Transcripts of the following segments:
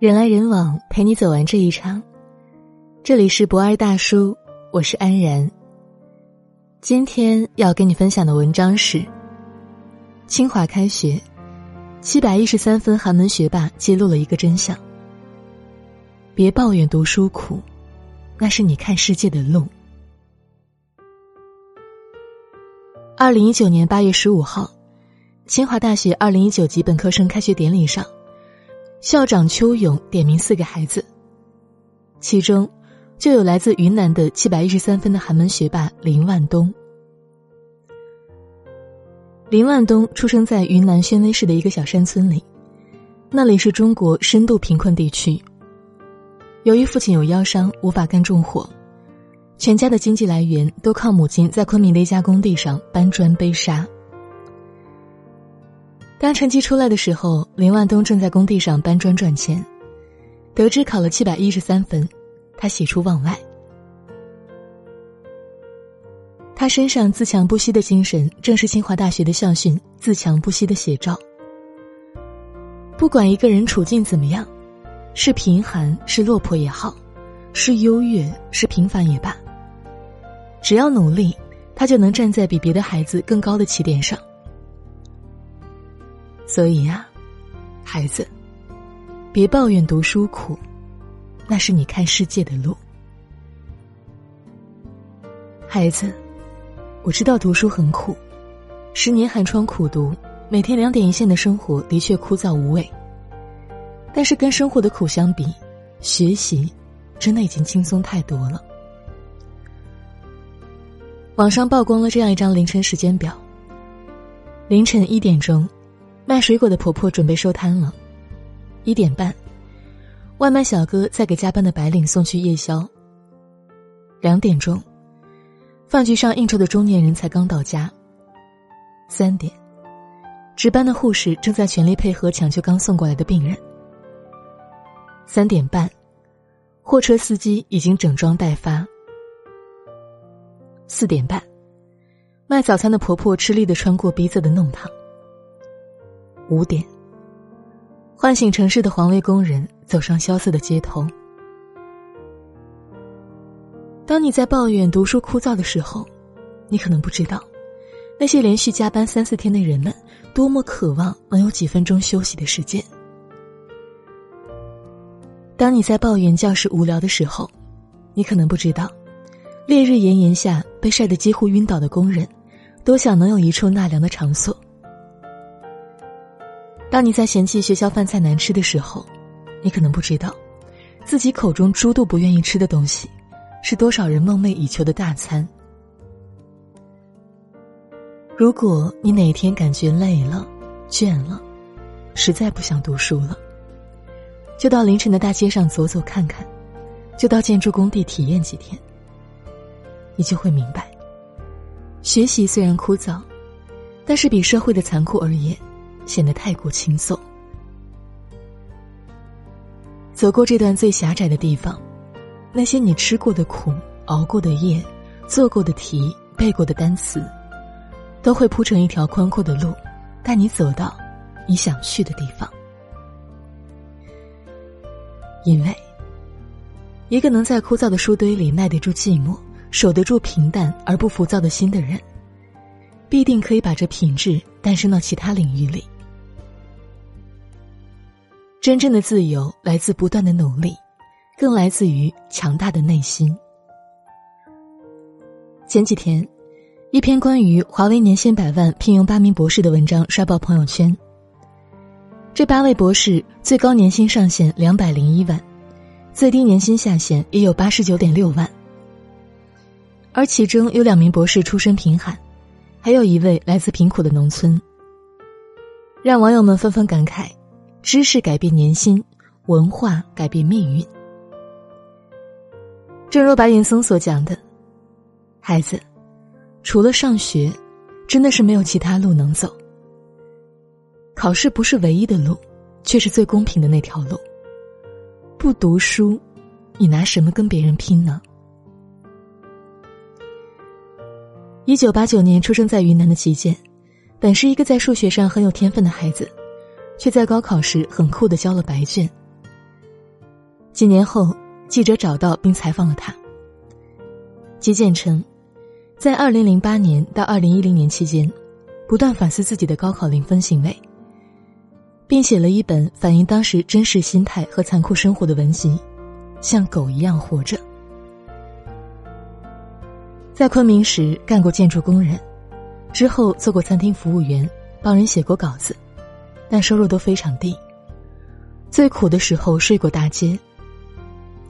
人来人往，陪你走完这一场。这里是博爱大叔，我是安然。今天要跟你分享的文章是：清华开学，七百一十三分寒门学霸揭露了一个真相。别抱怨读书苦，那是你看世界的路。二零一九年八月十五号，清华大学二零一九级本科生开学典礼上。校长邱勇点名四个孩子，其中就有来自云南的七百一十三分的寒门学霸林万东。林万东出生在云南宣威市的一个小山村里，那里是中国深度贫困地区。由于父亲有腰伤，无法干重活，全家的经济来源都靠母亲在昆明的一家工地上搬砖背沙。当成绩出来的时候，林万东正在工地上搬砖赚钱，得知考了七百一十三分，他喜出望外。他身上自强不息的精神，正是清华大学的校训“自强不息”的写照。不管一个人处境怎么样，是贫寒是落魄也好，是优越是平凡也罢，只要努力，他就能站在比别的孩子更高的起点上。所以呀，孩子，别抱怨读书苦，那是你看世界的路。孩子，我知道读书很苦，十年寒窗苦读，每天两点一线的生活的确枯燥无味。但是跟生活的苦相比，学习真的已经轻松太多了。网上曝光了这样一张凌晨时间表：凌晨一点钟。卖水果的婆婆准备收摊了，一点半，外卖小哥在给加班的白领送去夜宵。两点钟，饭局上应酬的中年人才刚到家。三点，值班的护士正在全力配合抢救刚送过来的病人。三点半，货车司机已经整装待发。四点半，卖早餐的婆婆吃力的穿过逼仄的弄堂。五点，唤醒城市的环卫工人走上萧瑟的街头。当你在抱怨读书枯燥的时候，你可能不知道，那些连续加班三四天的人们，多么渴望能有几分钟休息的时间。当你在抱怨教室无聊的时候，你可能不知道，烈日炎炎下被晒得几乎晕倒的工人，多想能有一处纳凉的场所。当你在嫌弃学校饭菜难吃的时候，你可能不知道，自己口中猪都不愿意吃的东西，是多少人梦寐以求的大餐。如果你哪天感觉累了、倦了，实在不想读书了，就到凌晨的大街上走走看看，就到建筑工地体验几天，你就会明白，学习虽然枯燥，但是比社会的残酷而言。显得太过轻松。走过这段最狭窄的地方，那些你吃过的苦、熬过的夜、做过的题、背过的单词，都会铺成一条宽阔的路，带你走到你想去的地方。因为，一个能在枯燥的书堆里耐得住寂寞、守得住平淡而不浮躁的心的人，必定可以把这品质诞生到其他领域里。真正的自由来自不断的努力，更来自于强大的内心。前几天，一篇关于华为年薪百万聘用八名博士的文章刷爆朋友圈。这八位博士最高年薪上限两百零一万，最低年薪下限也有八十九点六万。而其中有两名博士出身贫寒，还有一位来自贫苦的农村，让网友们纷纷感慨。知识改变年薪，文化改变命运。正如白岩松所讲的，孩子，除了上学，真的是没有其他路能走。考试不是唯一的路，却是最公平的那条路。不读书，你拿什么跟别人拼呢？一九八九年出生在云南的齐建，本是一个在数学上很有天分的孩子。却在高考时很酷的交了白卷，几年后，记者找到并采访了他。基建称，在二零零八年到二零一零年期间，不断反思自己的高考零分行为，并写了一本反映当时真实心态和残酷生活的文集，《像狗一样活着》。在昆明时干过建筑工人，之后做过餐厅服务员，帮人写过稿子，但收入都非常低。最苦的时候睡过大街。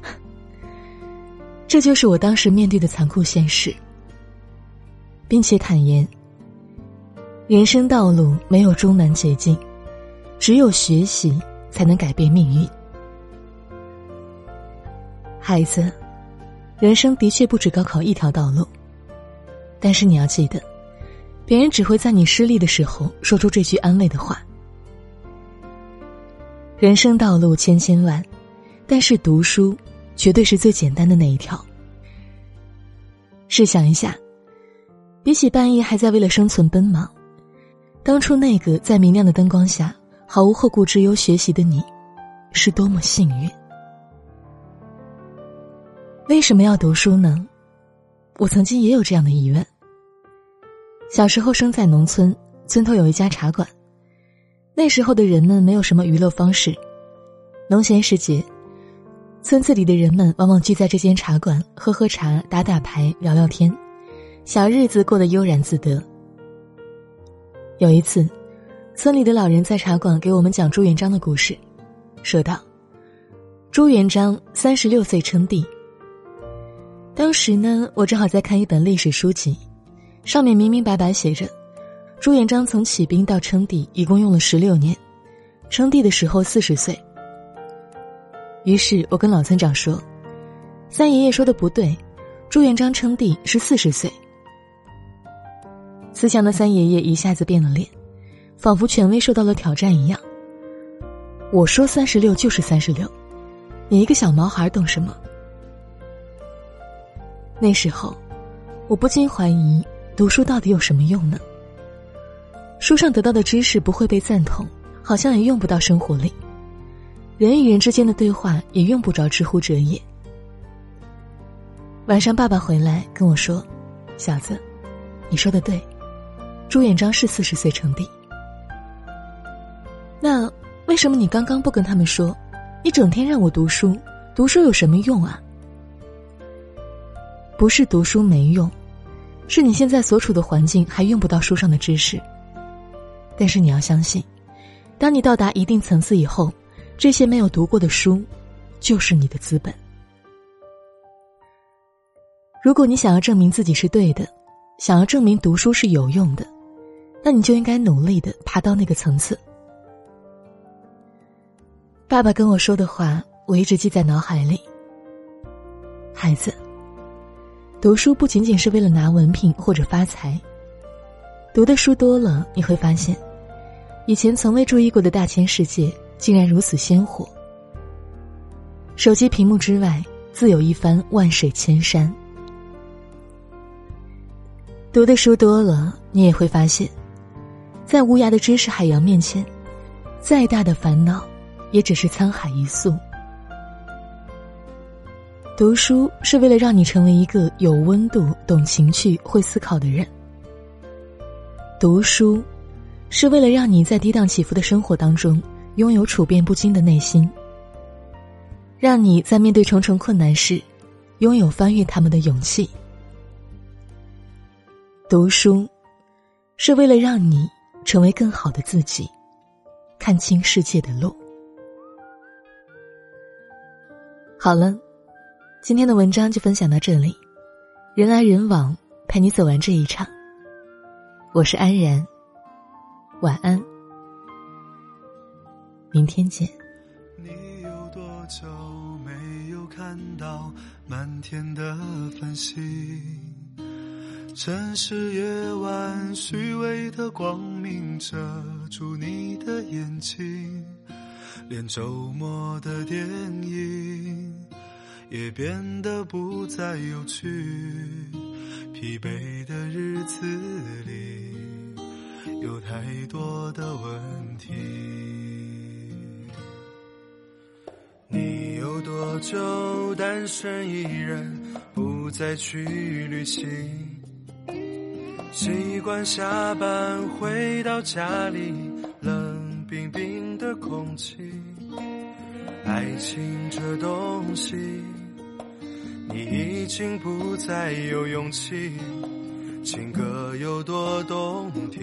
这就是我当时面对的残酷现实，并且坦言：人生道路没有终南捷径，只有学习才能改变命运。孩子，人生的确不止高考一条道路。但是你要记得，别人只会在你失利的时候说出这句安慰的话。人生道路千千万，但是读书绝对是最简单的那一条。试想一下，比起半夜还在为了生存奔忙，当初那个在明亮的灯光下毫无后顾之忧学习的你，是多么幸运。为什么要读书呢？我曾经也有这样的疑问。小时候生在农村，村头有一家茶馆。那时候的人们没有什么娱乐方式，农闲时节，村子里的人们往往聚在这间茶馆，喝喝茶、打打牌、聊聊天，小日子过得悠然自得。有一次，村里的老人在茶馆给我们讲朱元璋的故事，说道：“朱元璋三十六岁称帝。”当时呢，我正好在看一本历史书籍，上面明明白白写着，朱元璋从起兵到称帝一共用了十六年，称帝的时候四十岁。于是我跟老村长说：“三爷爷说的不对，朱元璋称帝是四十岁。”慈祥的三爷爷一下子变了脸，仿佛权威受到了挑战一样。我说三十六就是三十六，你一个小毛孩懂什么？那时候，我不禁怀疑，读书到底有什么用呢？书上得到的知识不会被赞同，好像也用不到生活里。人与人之间的对话也用不着知乎者也。晚上，爸爸回来跟我说：“小子，你说的对，朱元璋是四十岁称帝。那为什么你刚刚不跟他们说？你整天让我读书，读书有什么用啊？”不是读书没用，是你现在所处的环境还用不到书上的知识。但是你要相信，当你到达一定层次以后，这些没有读过的书，就是你的资本。如果你想要证明自己是对的，想要证明读书是有用的，那你就应该努力的爬到那个层次。爸爸跟我说的话，我一直记在脑海里。孩子。读书不仅仅是为了拿文凭或者发财。读的书多了，你会发现，以前从未注意过的大千世界，竟然如此鲜活。手机屏幕之外，自有一番万水千山。读的书多了，你也会发现，在无涯的知识海洋面前，再大的烦恼，也只是沧海一粟。读书是为了让你成为一个有温度、懂情趣、会思考的人。读书，是为了让你在跌宕起伏的生活当中拥有处变不惊的内心，让你在面对重重困难时，拥有翻越他们的勇气。读书，是为了让你成为更好的自己，看清世界的路。好了。今天的文章就分享到这里，人来人往，陪你走完这一场。我是安然，晚安，明天见。你有多久没有看到满天的繁星？城市夜晚虚伪的光明遮住你的眼睛，连周末的电影。也变得不再有趣，疲惫的日子里有太多的问题。你有多久单身一人，不再去旅行？习惯下班回到家里，冷冰冰的空气。爱情这东西，你已经不再有勇气。情歌有多动听，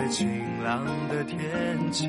在晴朗的天气。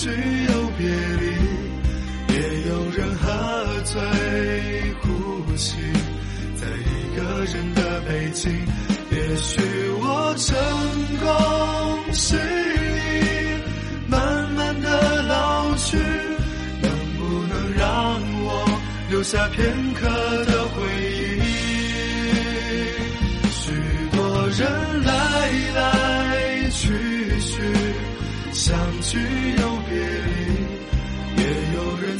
相聚又别离，也有人喝醉哭泣，在一个人的北京。也许我成功失意，慢慢的老去，能不能让我留下片刻的回忆？许多人来来去去。相聚，